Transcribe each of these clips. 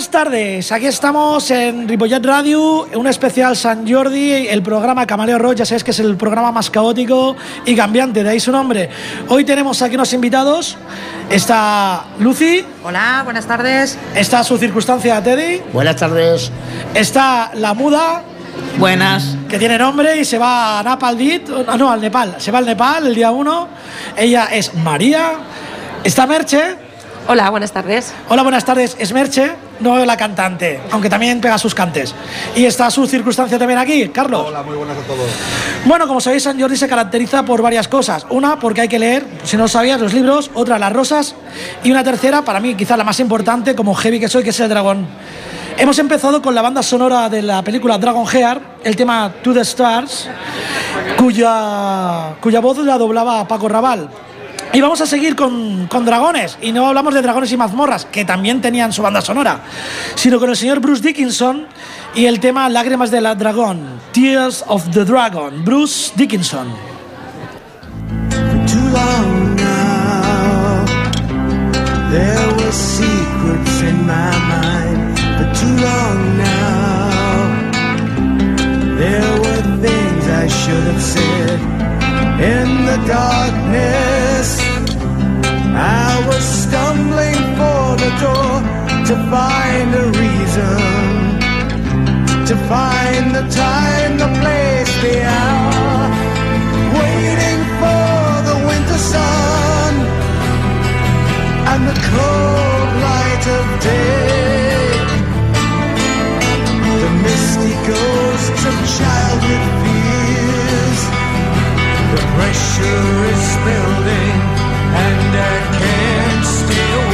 Buenas tardes, aquí estamos en Ripollet Radio, un especial San Jordi, el programa Camaleo Rock, ya sabéis que es el programa más caótico y cambiante, de ahí su nombre. Hoy tenemos aquí unos invitados, está Lucy. Hola, buenas tardes. Está su circunstancia Teddy. Buenas tardes. Está la muda. Buenas. Que tiene nombre y se va a Napal no, al Nepal. Se va al Nepal el día 1. Ella es María. Está Merche. Hola, buenas tardes. Hola, buenas tardes. Es Merche, no la cantante, aunque también pega sus cantes. Y está su circunstancia también aquí, Carlos. Hola, muy buenas a todos. Bueno, como sabéis, San Jordi se caracteriza por varias cosas. Una, porque hay que leer, si no lo sabías, los libros. Otra, las rosas. Y una tercera, para mí, quizá la más importante, como heavy que soy, que es el dragón. Hemos empezado con la banda sonora de la película Dragon Heart, el tema To the Stars, cuya, cuya voz la doblaba Paco Raval. Y vamos a seguir con, con, dragones. Y no hablamos de dragones y mazmorras, que también tenían su banda sonora, sino con el señor Bruce Dickinson y el tema Lágrimas del Dragón, Tears of the Dragon, Bruce Dickinson. There were in the darkness. I was stumbling for the door to find a reason, to find the time, the place, the hour, waiting for the winter sun and the cold light of day. The misty ghosts of childhood fears, the pressure is building and I can't stay away.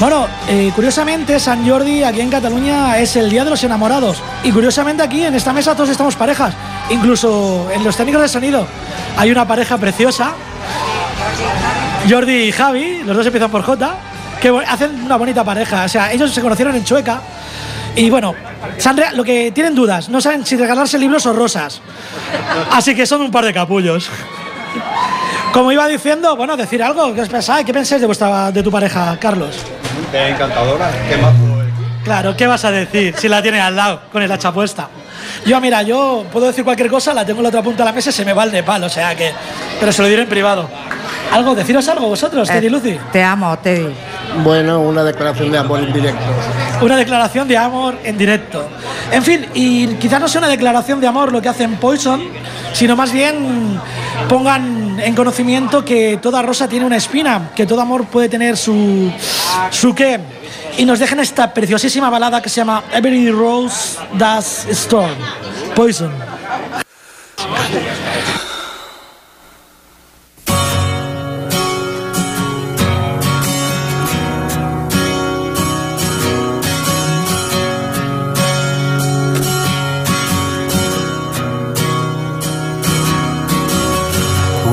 Bueno, eh, curiosamente San Jordi aquí en Cataluña es el Día de los Enamorados. Y curiosamente aquí en esta mesa todos estamos parejas. Incluso en los técnicos de sonido hay una pareja preciosa. Jordi y Javi, los dos empiezan por J, que hacen una bonita pareja. O sea, ellos se conocieron en Chueca. Y bueno, lo que tienen dudas, no saben si regalarse libros o rosas. Así que son un par de capullos. Como iba diciendo, bueno, decir algo, ¿qué os pensáis? ¿Qué pensáis de, vuestra, de tu pareja, Carlos? Encantadora, ¿qué más Claro, ¿qué vas a decir si la tienes al lado con el hacha puesta? Yo, mira, yo puedo decir cualquier cosa, la tengo en la otra punta de la mesa y se me va el de palo, o sea que. Pero se lo diré en privado. ¿Algo? ¿Deciros algo vosotros, Teddy Lucy? Te amo, Teddy. Bueno, una declaración de amor en directo. Una declaración de amor en directo. En fin, y quizás no sea una declaración de amor lo que hacen Poison, sino más bien pongan en conocimiento que toda rosa tiene una espina, que todo amor puede tener su, su qué. Y nos dejan esta preciosísima balada que se llama Every Rose Does Storm. Poison.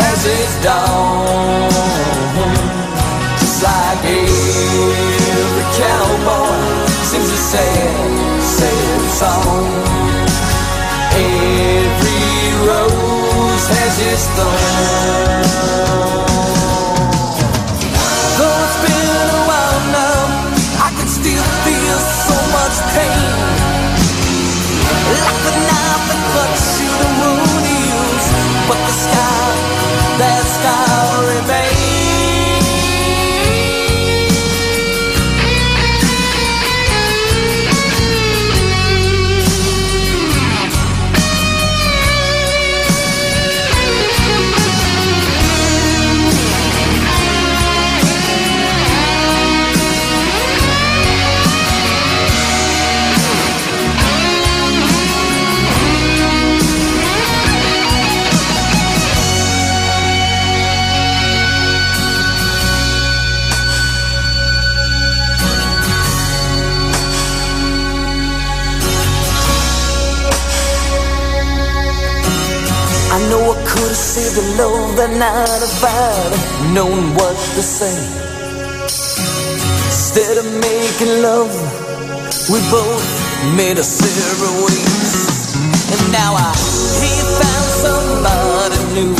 has its dawn. Just like every cowboy sings a sad, sad song. Every rose has its thorn. The love that night if I'd known what to say. Instead of making love, we both made a separate ways. And now I he found somebody new,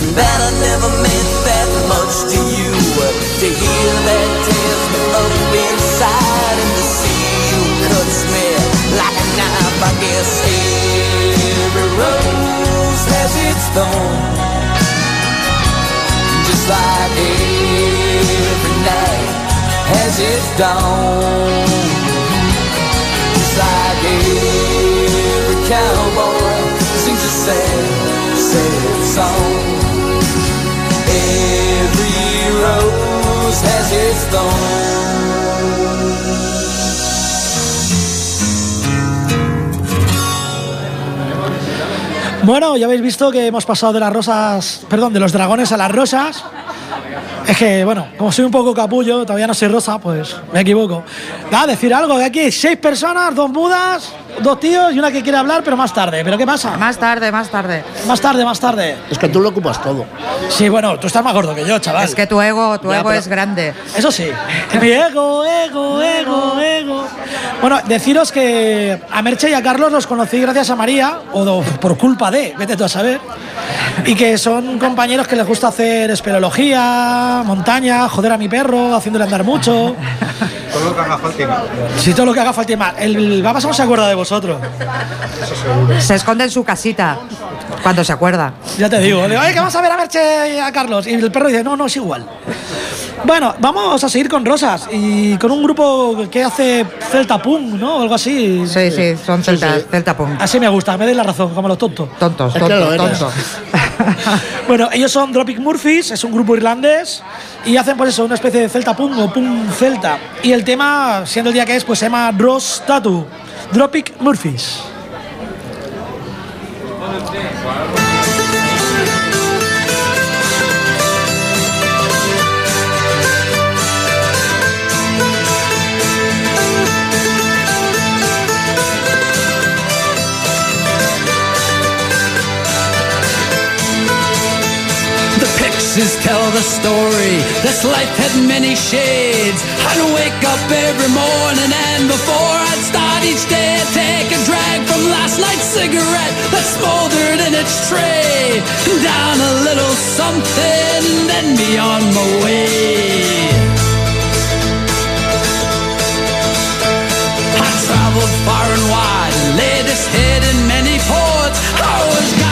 and that I never meant that much to you. To hear that tears Bueno, ya habéis visto que hemos pasado de las rosas, perdón, de los dragones a las rosas. Es que, bueno, como soy un poco capullo, todavía no soy rosa, pues me equivoco. Nada, decir algo, de aquí seis personas, dos mudas, dos tíos y una que quiere hablar, pero más tarde. ¿Pero qué pasa? Más tarde, más tarde. Más tarde, más tarde. Es que tú lo ocupas todo. Sí, bueno, tú estás más gordo que yo, chaval. Es que tu ego, tu Ya, ego pero- es grande. Eso sí, mi ego, ego, ego, ego. Bueno, deciros que a Merche y a Carlos los conocí gracias a María, o por culpa de, vete tú a saber, y que son compañeros que les gusta hacer espeleología, montaña, joder a mi perro, haciéndole andar mucho. Todo lo que haga falta. Si todo lo que haga falta y más. El Babas no se acuerda de vosotros, Se esconde en su casita cuando se acuerda. ya te digo. Le digo, oye, que vamos a ver a Merche y a Carlos. Y el perro dice, no, no, es igual. Bueno, vamos a seguir con Rosas y con un grupo que hace Celta Punk, ¿no? O algo así. Sí, sí, son celtas, sí. celta punk. Así me gusta, me dais la razón, como los tontos. Tontos, tontos, tontos. Bueno, ellos son Dropic Murphys, es un grupo irlandés y hacen pues eso, una especie de celta punk o punk celta. Y el tema, siendo el día que es, pues se llama Ross Tattoo. Dropic Murphys. The tell the story. This life had many shades. I'd wake up every morning and before I'd start each day, I'd take a drag from last night's cigarette that smoldered in its tray. Down a little something, then be on my way. I traveled far and wide laid this head in many ports. I was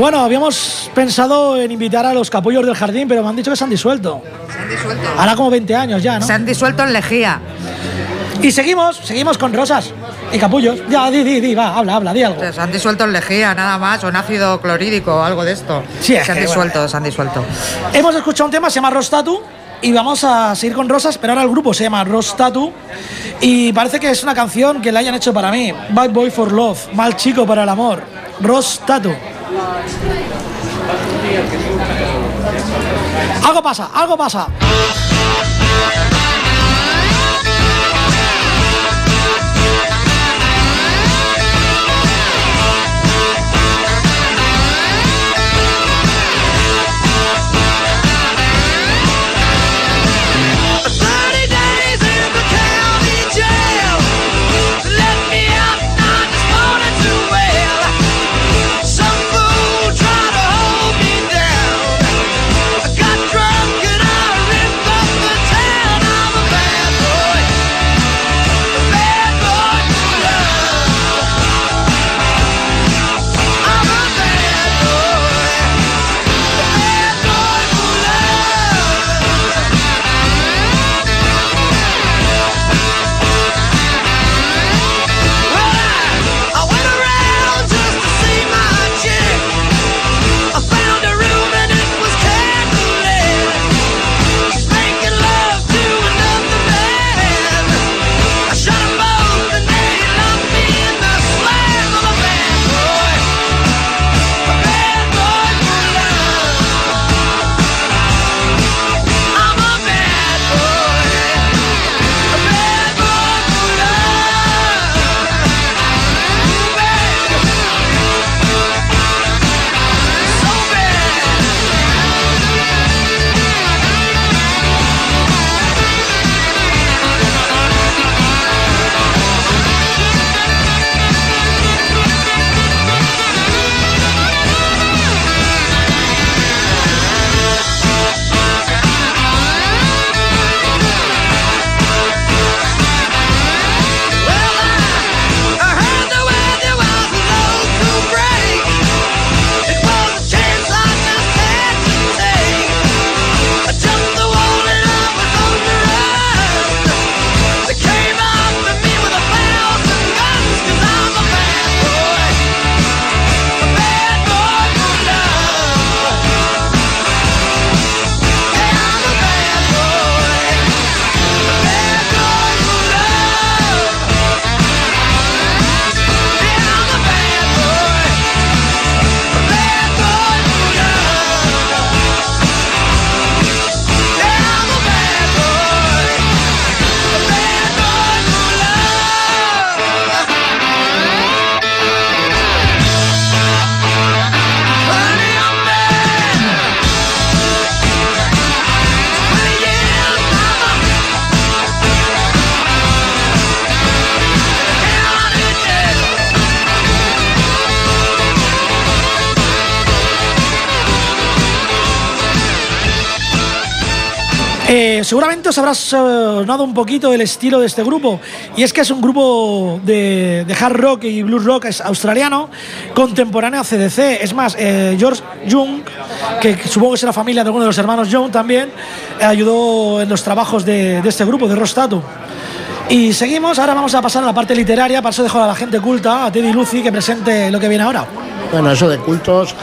Bueno, habíamos pensado en invitar a los capullos del jardín, pero me han dicho que se han disuelto. Se han disuelto. Hará como 20 años ya, ¿no? Se han disuelto en lejía. Y seguimos, seguimos con rosas y capullos. Ya, di, di, di, va, habla, habla, di algo. Se han disuelto en lejía, nada más, o en ácido clorídico o algo de esto. Sí, es se han que, disuelto, bueno. se han disuelto. Hemos escuchado un tema, se llama Rostatu. Y vamos a seguir con rosas, pero ahora el grupo se llama Rostatu. Y parece que es una canción que la hayan hecho para mí. Bad Boy for Love, mal chico para el amor. Rostatu. Algo pasa, algo pasa. Eh, seguramente os habrá sonado un poquito el estilo de este grupo. Y es que es un grupo de, hard rock y blues rock es australiano, contemporáneo a CDC. Es más, eh, George Young, que supongo que es la familia de alguno de los hermanos Young también, eh, ayudó en los trabajos de, de este grupo, de Rostatu. Y seguimos, ahora vamos a pasar a la parte literaria, para eso dejo a la gente culta, a Teddy Lucy, que presente lo que viene ahora. Bueno, eso de cultos.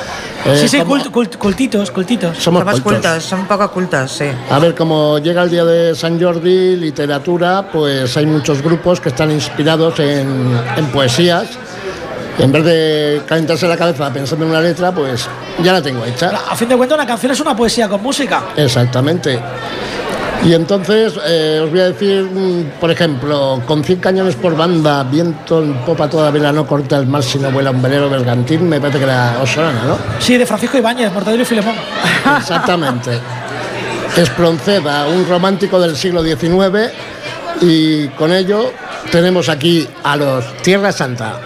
eh, sí, sí, cult- cult- cultitos, cultitos. Somos Somos cultos. cultos, son un poco cultos, sí. A ver, como llega el día de San Jordi, literatura, pues hay muchos grupos que están inspirados en, en poesías. Y en vez de calentarse la cabeza pensando en una letra, pues ya la tengo hecha. A fin de cuentas, una canción es una poesía con música. Exactamente. Y entonces eh, os voy a decir, mm, por ejemplo, con 100 cañones por banda, viento en popa toda vela, no corta el mar si no vuela un velero bergantín, me parece que era Osana, ¿no? Sí, de Francisco Ibáñez, Mortadelo y Filemón. Exactamente. Espronceda, un romántico del siglo XIX, y con ello tenemos aquí a los Tierra Santa.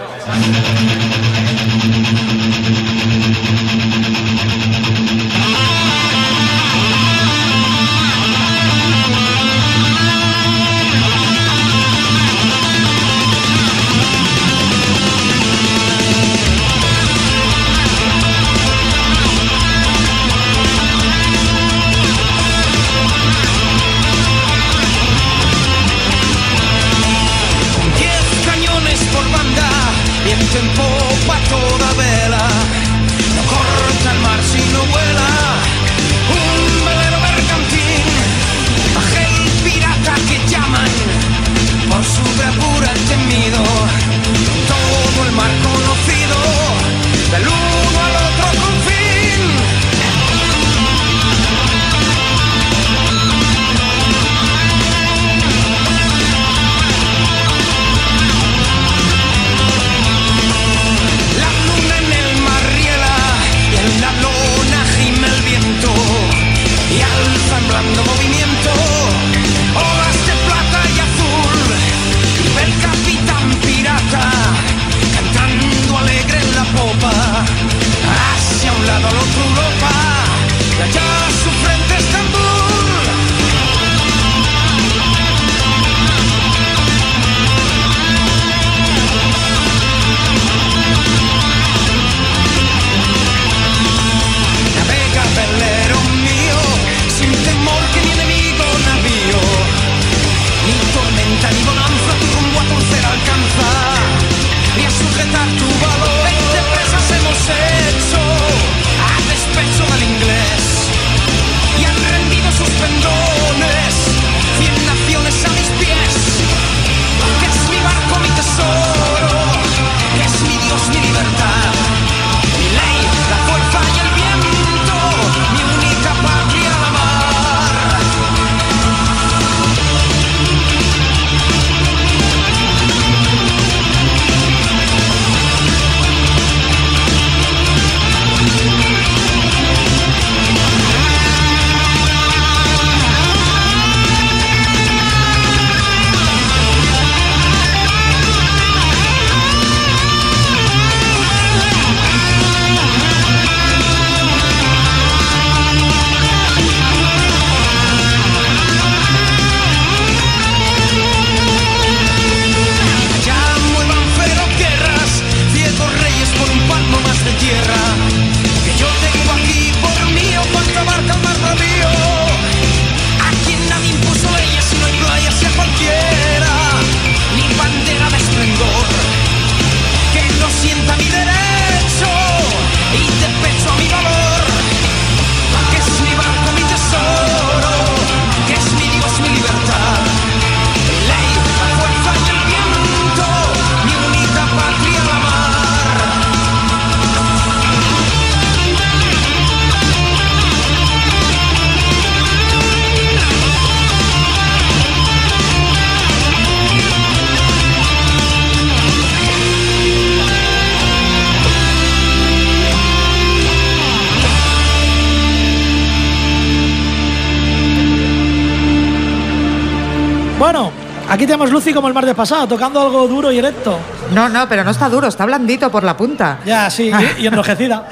Aquí tenemos Lucy como el martes pasado, tocando algo duro y erecto. No, no, pero no está duro, está blandito por la punta. Ya, sí, y, y enrojecida.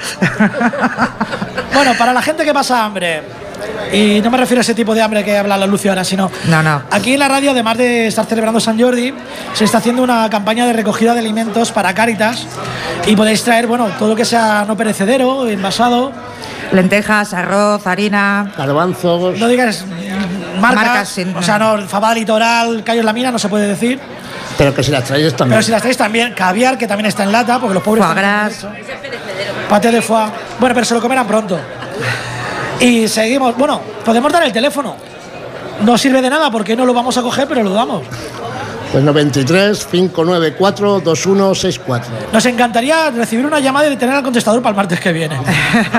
bueno, para la gente que pasa hambre, y no me refiero a ese tipo de hambre que habla la Lucio ahora, sino. No, no. Aquí en la radio, además de estar celebrando San Jordi, se está haciendo una campaña de recogida de alimentos para Cáritas. Y podéis traer, bueno, todo lo que sea no perecedero, envasado. Lentejas, arroz, harina. Garbanzos. No digas marcas, Marcas, sin- o sea, no, Fabada Litoral, Callos La Mina, no se puede decir. Pero que si las traéis también. Pero si las traéis también, caviar, que también está en lata, porque los pobres. Foie. Paté de foie. Bueno, pero se lo comerán pronto. Y seguimos. Bueno, podemos dar el teléfono. No sirve de nada porque no lo vamos a coger, pero lo damos. Pues 93 594 2164. Nos encantaría recibir una llamada y tener al contestador para el martes que viene.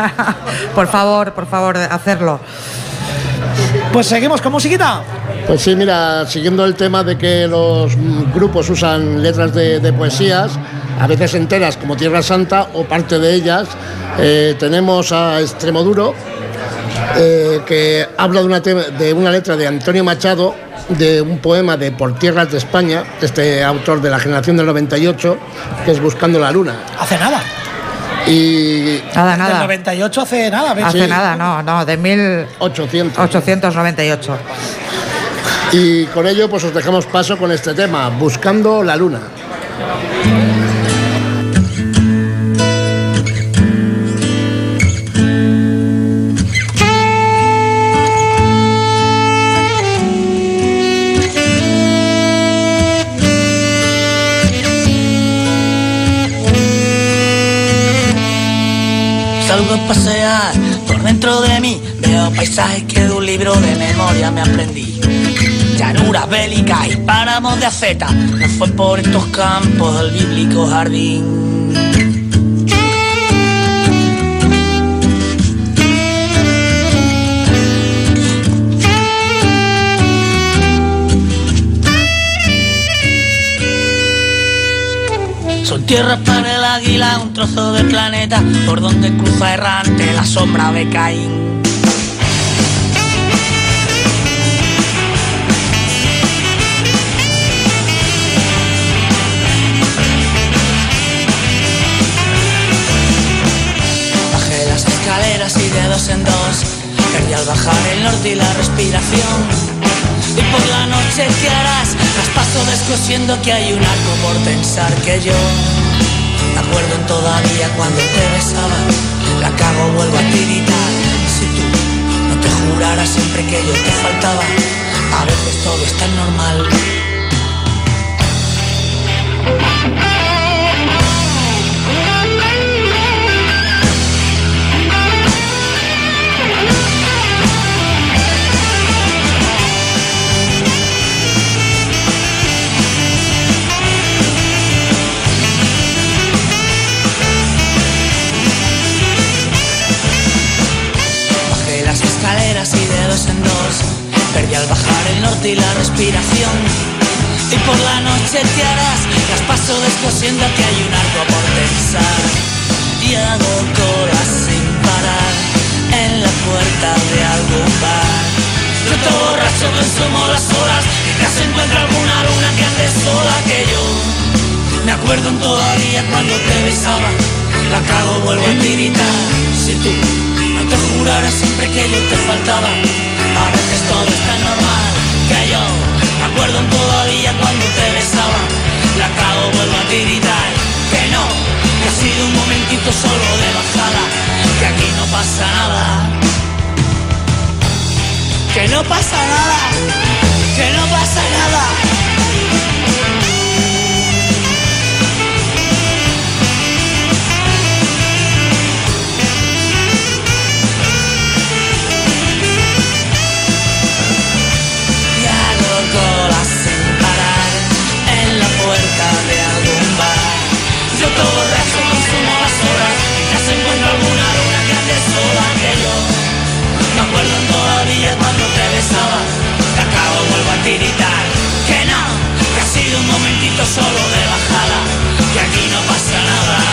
por favor, por favor, hacerlo. Pues seguimos con musiquita. Pues sí, mira, siguiendo el tema de que los grupos usan letras de, de poesías, a veces enteras como Tierra Santa o parte de ellas, eh, tenemos a Extremoduro, eh, que habla de una, de una letra de Antonio Machado, de un poema de Por Tierras de España, este autor de la generación del 98, que es Buscando la Luna. Hace nada. Y Nada, nada. 98 hace nada. ¿ves? Hace Sí. nada, no, no, de 800. 1898. Y con ello pues os dejamos paso con este tema, Buscando la Luna. Pasear por dentro de mí, veo paisajes que de un libro de memoria me aprendí. Llanuras bélicas y páramos de aceta, no fue por estos campos del bíblico jardín. Son tierras para el águila, un trozo de planeta por donde cruza errante la sombra de Caín. Bajé las escaleras y de dos en dos Perdí al bajar el norte y la respiración Y por la noche te harás Las paso descosiendo que hay un arco por pensar que yo acuerdo todavía cuando te besaba. La cago, vuelvo a tiritar Si tú no te juraras siempre que yo te faltaba A veces todo es tan normal vuelvo a tiritar. Si tú no te juraras siempre que yo te faltaba A veces todo es tan normal Que yo me acuerdo todavía cuando te besaba. La cago, vuelvo a tiritar. Que no, que ha sido un momentito solo de bajada Que aquí no pasa nada. Que no pasa nada Que no pasa nada militar Que no, que ha sido un momentito solo de bajada Que aquí no pasa nada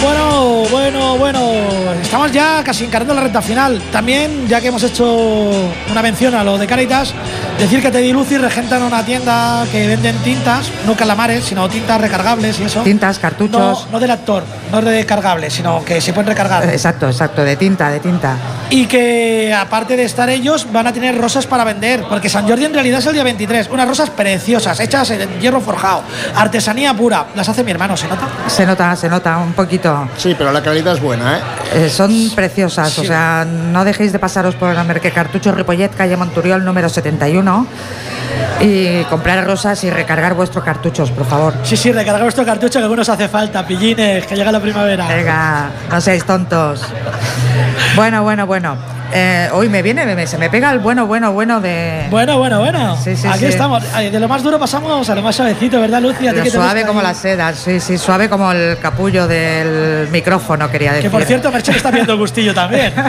Bueno, bueno, bueno, estamos ya casi encarando la recta final. También, ya que hemos hecho una mención a lo de Caritas, decir que Teddy Lucy regentan una tienda que venden tintas, no calamares, sino tintas recargables y eso. Tintas, cartuchos. No, no del actor, no de cargables, sino que se pueden recargar. Exacto, exacto, de tinta, de tinta. Y que aparte de estar ellos, van a tener rosas para vender, porque San Jordi en realidad es el día 23. Unas rosas preciosas, hechas en hierro forjado, artesanía pura. Las hace mi hermano, ¿se nota? Se nota, se nota un poquito. Sí, pero la calidad es buena, ¿eh? Eh, son preciosas, o sea, no dejéis de pasaros por el Merque Cartucho Ripollet, calle Monturiol número 71 y comprar rosas y recargar vuestros cartuchos, por favor. Sí, sí, recargar vuestro cartucho que algunos hace falta, pillines, que llega la primavera. Venga, no seáis tontos. Bueno, bueno, bueno. Eh, hoy me viene, me- se me pega el bueno, bueno, bueno de. Bueno, bueno, bueno. Sí, sí, Aquí sí. estamos. De lo más duro pasamos a lo más suavecito, ¿verdad, Lucy? ¿A ti Pero qué te suave como ahí? la seda, sí, sí, suave como el capullo del micrófono, quería decir. Que por cierto, Merche está viendo el gustillo también.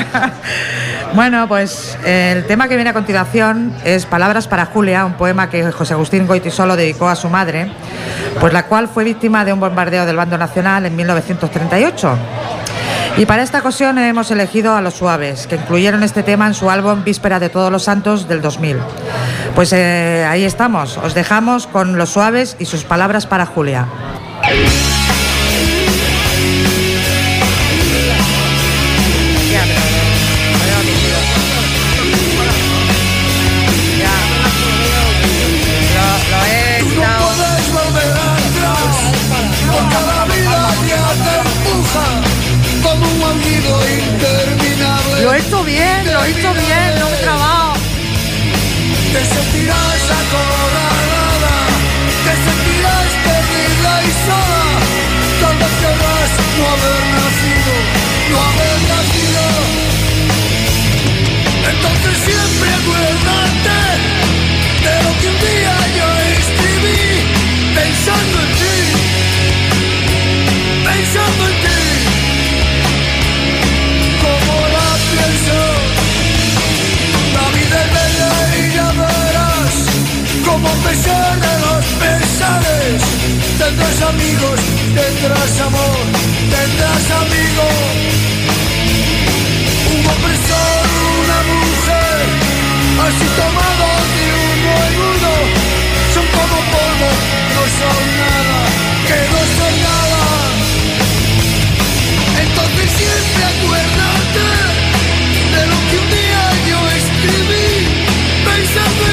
Bueno, pues el tema que viene a continuación es Palabras para Julia, un poema que José Agustín Goitisolo dedicó a su madre, pues la cual fue víctima de un bombardeo del bando nacional en 1938. Y para esta ocasión hemos elegido a Los Suaves, que incluyeron este tema en su álbum Víspera de Todos los Santos del 2000. Pues eh, ahí estamos, os dejamos con Los Suaves y sus palabras para Julia. Hecho bien, lo hecho bien, no me he trabado. Te sentirás acorralada Te sentirás perdida y sola Tal vez querrás no haber nacido No haber nacido Entonces siempre acuérdate De lo que un día yo escribí Pensando en ti Pensando en Como pesar de los pesares Tendrás amigos, tendrás amor, tendrás amigos Un hombre solo, una mujer Así tomados de uno en uno. Son como polvo, no son nada Que no son nada. Entonces siempre acuérdate de lo que un día yo escribí pensando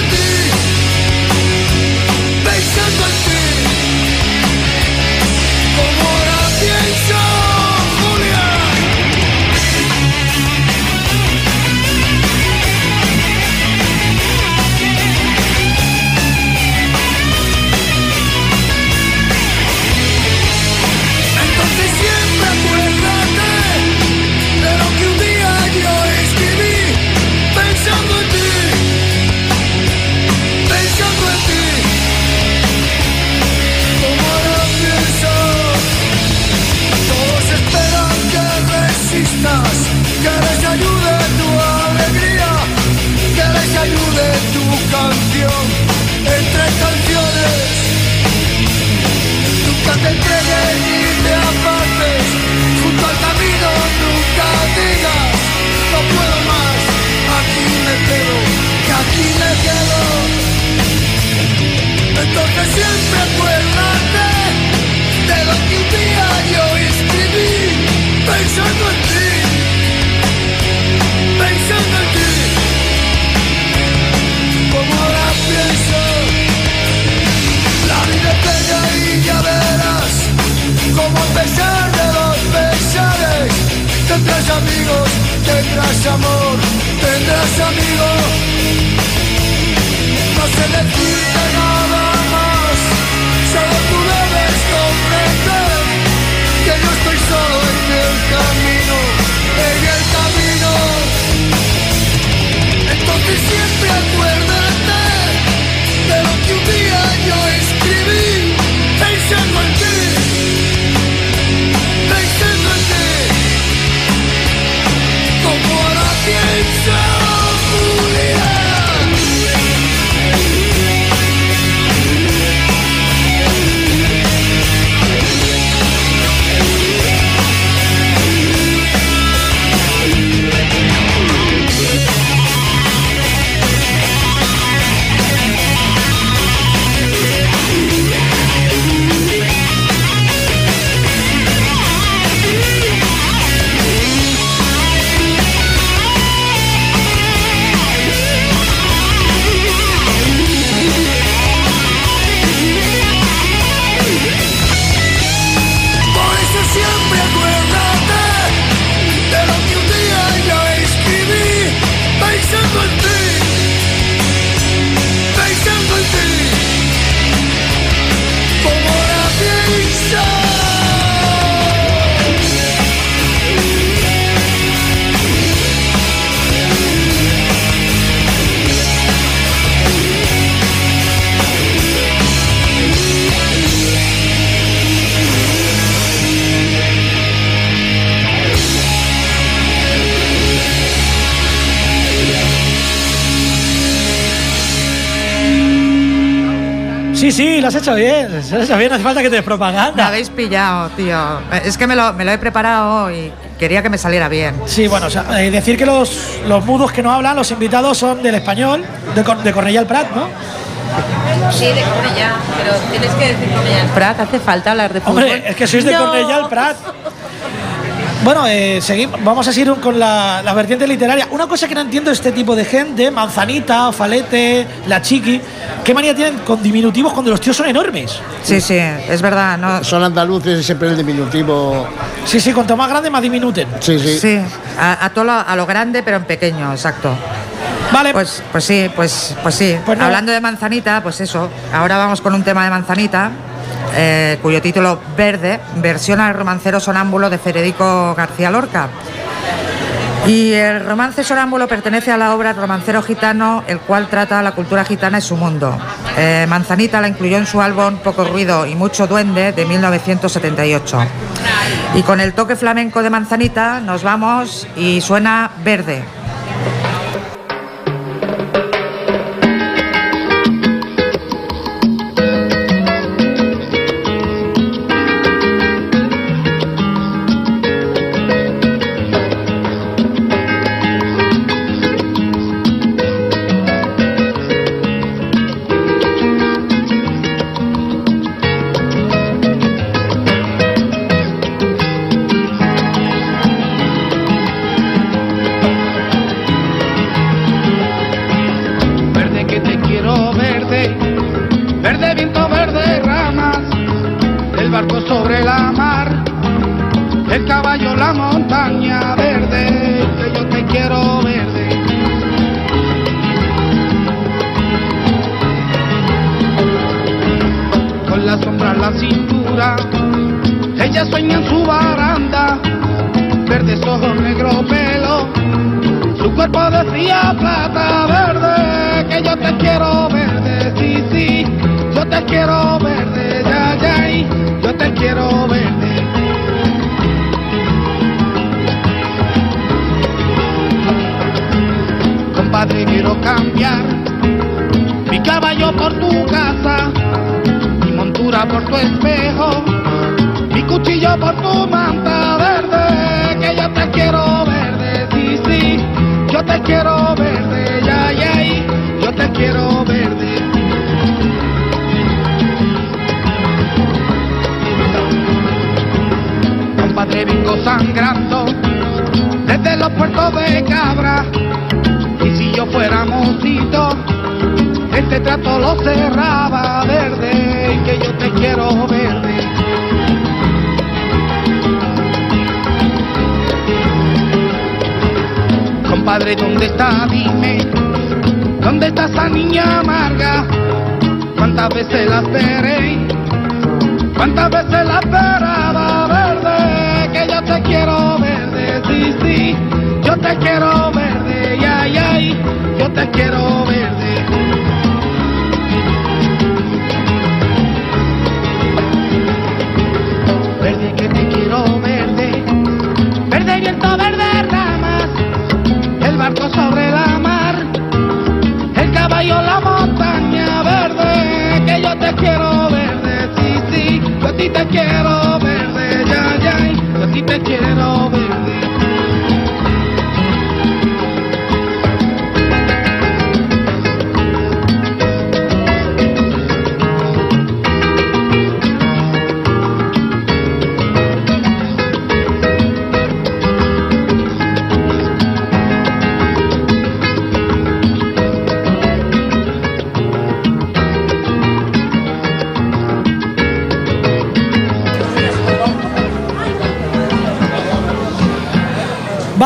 hecho bien. Lo has hecho bien, no hace falta que te des Me propaganda. habéis pillado, tío. Es que me lo, me lo he preparado y quería que me saliera bien. Sí, bueno, o sea, eh, decir que los, los mudos que no hablan, los invitados son del español, de, Cor- de Cornellà al Prat, ¿no? Sí, de Cornellá, pero tienes que decir Cornellá. Prat, ¿hace falta hablar de fútbol? Hombre, es que sois de No. Cornellà al Prat. Bueno, eh, seguimos, vamos a seguir con la, la vertiente literaria. Una cosa que no entiendo de este tipo de gente, Manzanita, Falete, La Chiqui, ¿qué manía tienen con diminutivos cuando los tíos son enormes? Sí, sí, es verdad. No, Son andaluces y siempre el diminutivo. Sí, sí, cuanto más grande, más diminuten. Sí, sí. sí, a, a todo lo, a lo grande, pero en pequeño, exacto. Vale, Pues, pues sí, pues, pues sí. Pues. Hablando de manzanita, pues eso. Ahora vamos con un tema de manzanita, eh, cuyo título Verde, versión al romancero sonámbulo de Federico García Lorca. Y el romance sonámbulo pertenece a la obra Romancero Gitano, el cual trata la cultura gitana y su mundo. Eh, Manzanita la incluyó en su álbum Poco Ruido y Mucho Duende de 1978. Y con el toque flamenco de Manzanita nos vamos y suena. Verde la sombra la cintura, ella sueña en su baranda, verdes ojos, negro pelo, su cuerpo decía plata verde, que yo te quiero verde, sí, sí, yo te quiero verde, ya, ya, y yo te quiero verde. Compadre, quiero cambiar mi caballo por tu casa, por tu espejo, mi cuchillo por tu manta verde, que yo te quiero verde, sí, sí, yo te quiero verde, ya, ya, yo te quiero verde. Compadre, vengo sangrando desde los puertos de Cabra, y si yo fuera mocito, este trato lo cerraba verde, que yo te quiero verde. Compadre, ¿dónde está? Dime, ¿dónde está esa niña amarga? ¿Cuántas veces la esperé? ¿Cuántas veces la esperaba verde? Que yo te quiero verde, sí, sí, yo te quiero verde,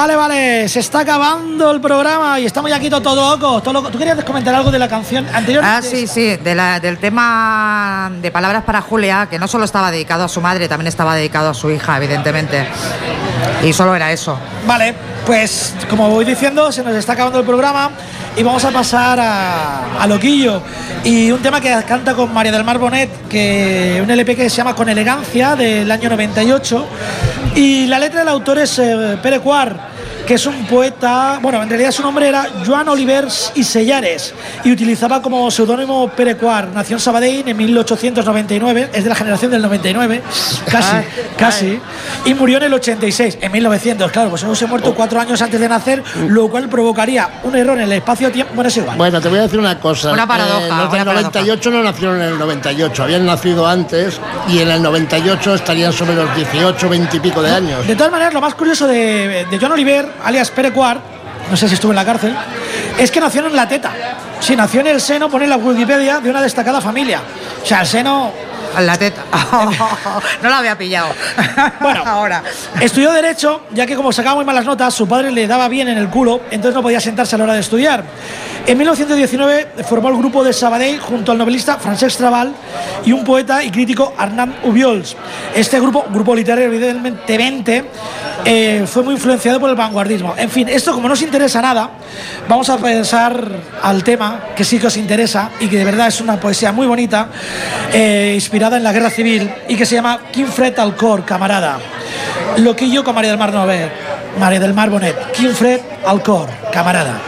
Vale, vale, se está acabando el programa y estamos ya aquí todo, todo loco, todo loco. ¿Tú querías comentar algo de la canción anterior? Ah, sí, sí, de la- del tema de Palabras para Julia, que no solo estaba dedicado a su madre, también estaba dedicado a su hija, evidentemente. Y solo era eso. Vale, pues como voy diciendo, se nos está acabando el programa y vamos a pasar a, a Loquillo. Y un tema que canta con María del Mar Bonet, que un LP que se llama Con Elegancia, del año 98. Y la letra del autor es eh, Pere Cuar. Que es un poeta, bueno, en realidad su nombre era Joan Oliver y Sellares y utilizaba como seudónimo Perecuar. Nació en Sabadell en 1899, es de la generación del 99, casi, casi, y murió en el 86, en 1900. Claro, pues se ha muerto cuatro años antes de nacer, lo cual provocaría un error en el espacio-tiempo. Bueno, es igual. Bueno, te voy a decir una cosa. Una paradoja, Eh, los del una paradoja. 98 no nacieron en el 98, habían nacido antes y en el 98 estarían sobre los 18, 20 y pico de años. De todas maneras, lo más curioso de, de John Oliver, alias Perecuar, no sé si estuvo en la cárcel, es que nació en la teta. Sí, nació en el seno, pone la Wikipedia, de una destacada familia. O sea, el seno La teta. no la había pillado. Bueno, ahora. Estudió Derecho, ya que como sacaba muy malas notas, su padre le daba bien en el culo, entonces no podía sentarse a la hora de estudiar. En 1919 formó el grupo de Sabadell junto al novelista Francesc Trabal y un poeta y crítico Arnand Ubiols. Este grupo, grupo literario evidentemente, eh, fue muy influenciado por el vanguardismo. En fin, esto como no os interesa nada, vamos a pensar al tema que sí que os interesa y que de verdad es una poesía muy bonita, eh, inspirada en la guerra civil y que se llama Quinfred Alcor, camarada. Loquillo con María del Mar María del Mar Bonet, Quinfred Alcor, camarada.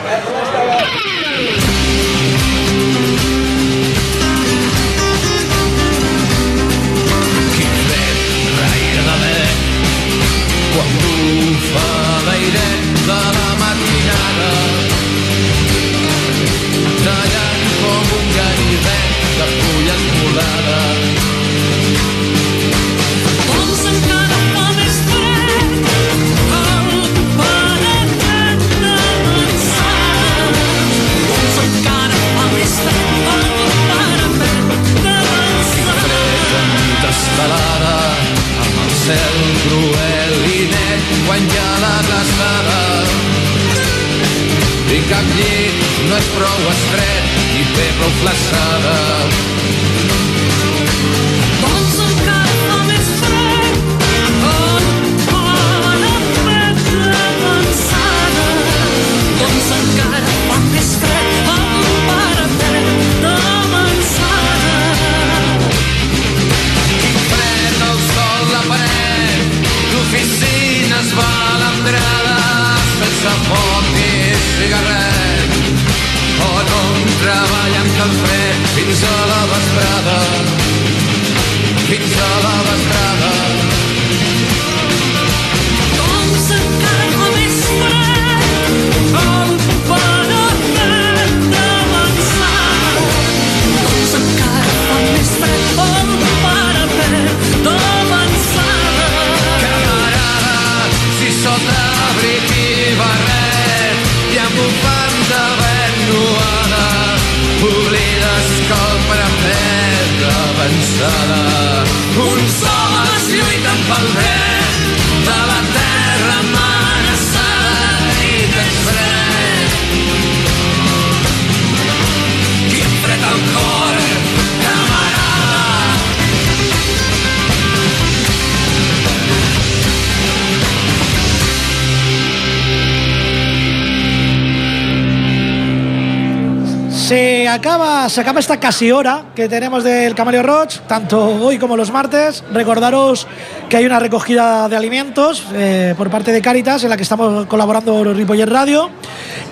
I ha la glaçada. I cap llit no és prou estret ni té prou flaçada Doncs sense foc ni cigarret. O no treballant cal fred fins a la vesprada, fins a la vesprada. Com s'encarga més fred el parament d'avançar. Com s'encarga més fred el parament d'avançar. Camarada, si sota brillants barret i amb bufanda ben nuada oblides com una pedra. Un sol es lluiten pel dret de la terra amenaçada i després Se acaba, se acaba esta casi hora que tenemos del Camaleo Roach, tanto hoy como los martes. Recordaros que hay una recogida de alimentos eh, por parte de Caritas en la que estamos colaborando Ripollet Radio.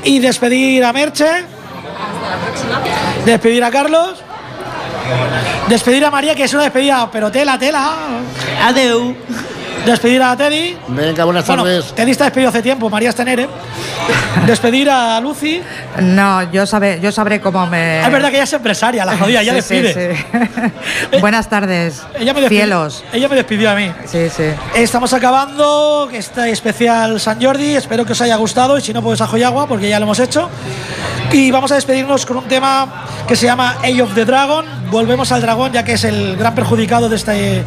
Y despedir a Merche. Despedir a Carlos. Despedir a María, que es una despedida, pero tela, tela. Adeu. Despedir a Teddy. Venga, buenas Bueno, tardes. Teddy está despedido hace tiempo, María está en ERE. Despedir a Lucy. No, yo sabré, yo sabré cómo me. Es verdad que ella es empresaria, la jodida, ya Sí, sí, despide. sí. Buenas tardes. Ella me despidió, Cielos. Ella me despidió a mí. Sí, sí. Estamos acabando este especial San Jordi. Espero que os haya gustado y si no, pues ajo y agua, porque ya lo hemos hecho. Y vamos a despedirnos con un tema que se llama Age of the Dragon. Volvemos al dragón, ya que es el gran perjudicado de, este,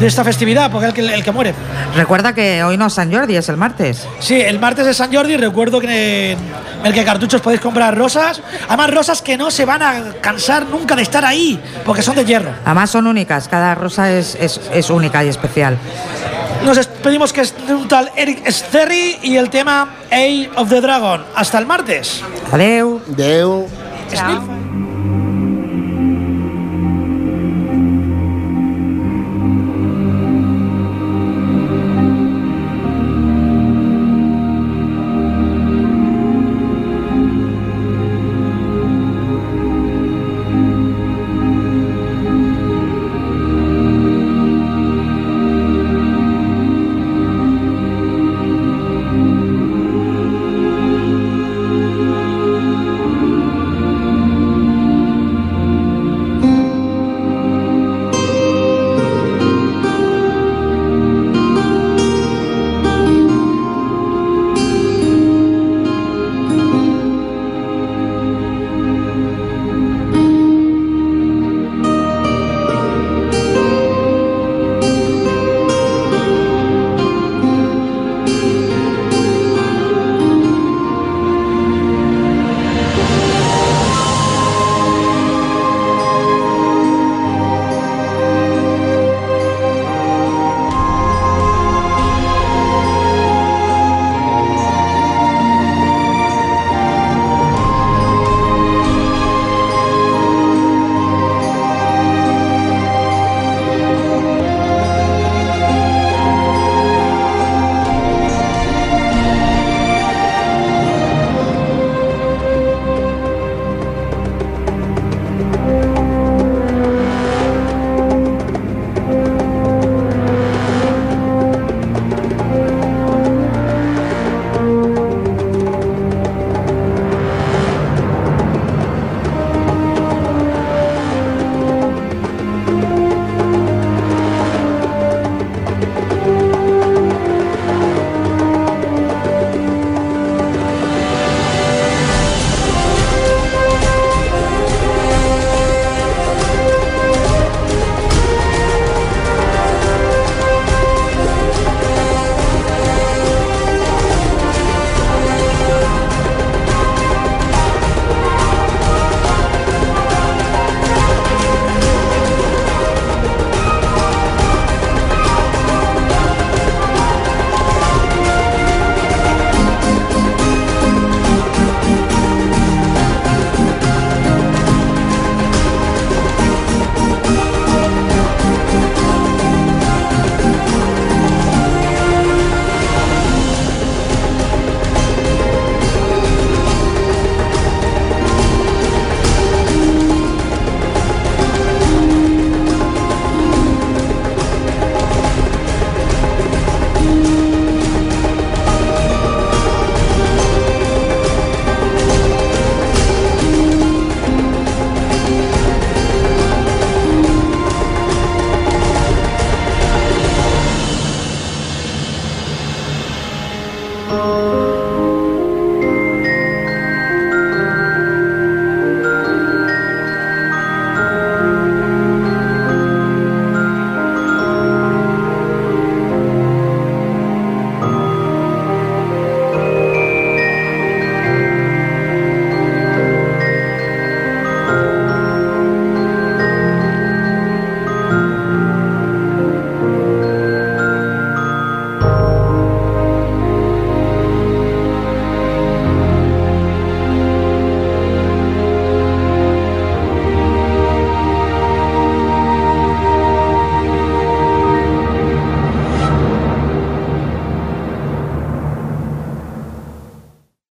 de esta festividad, porque es el que, el que muere. Recuerda que hoy no es San Jordi, es el martes. Sí, el martes de San Jordi. Recuerdo que en el que cartuchos podéis comprar rosas. Además, rosas que no se van a cansar nunca de estar ahí, porque son de hierro. Además son únicas, cada rosa es, es, es única y especial. Nos despedimos que es de un tal Eric Sterry y el tema Age of the Dragon. Hasta el martes. Adeu. Deu. Smith.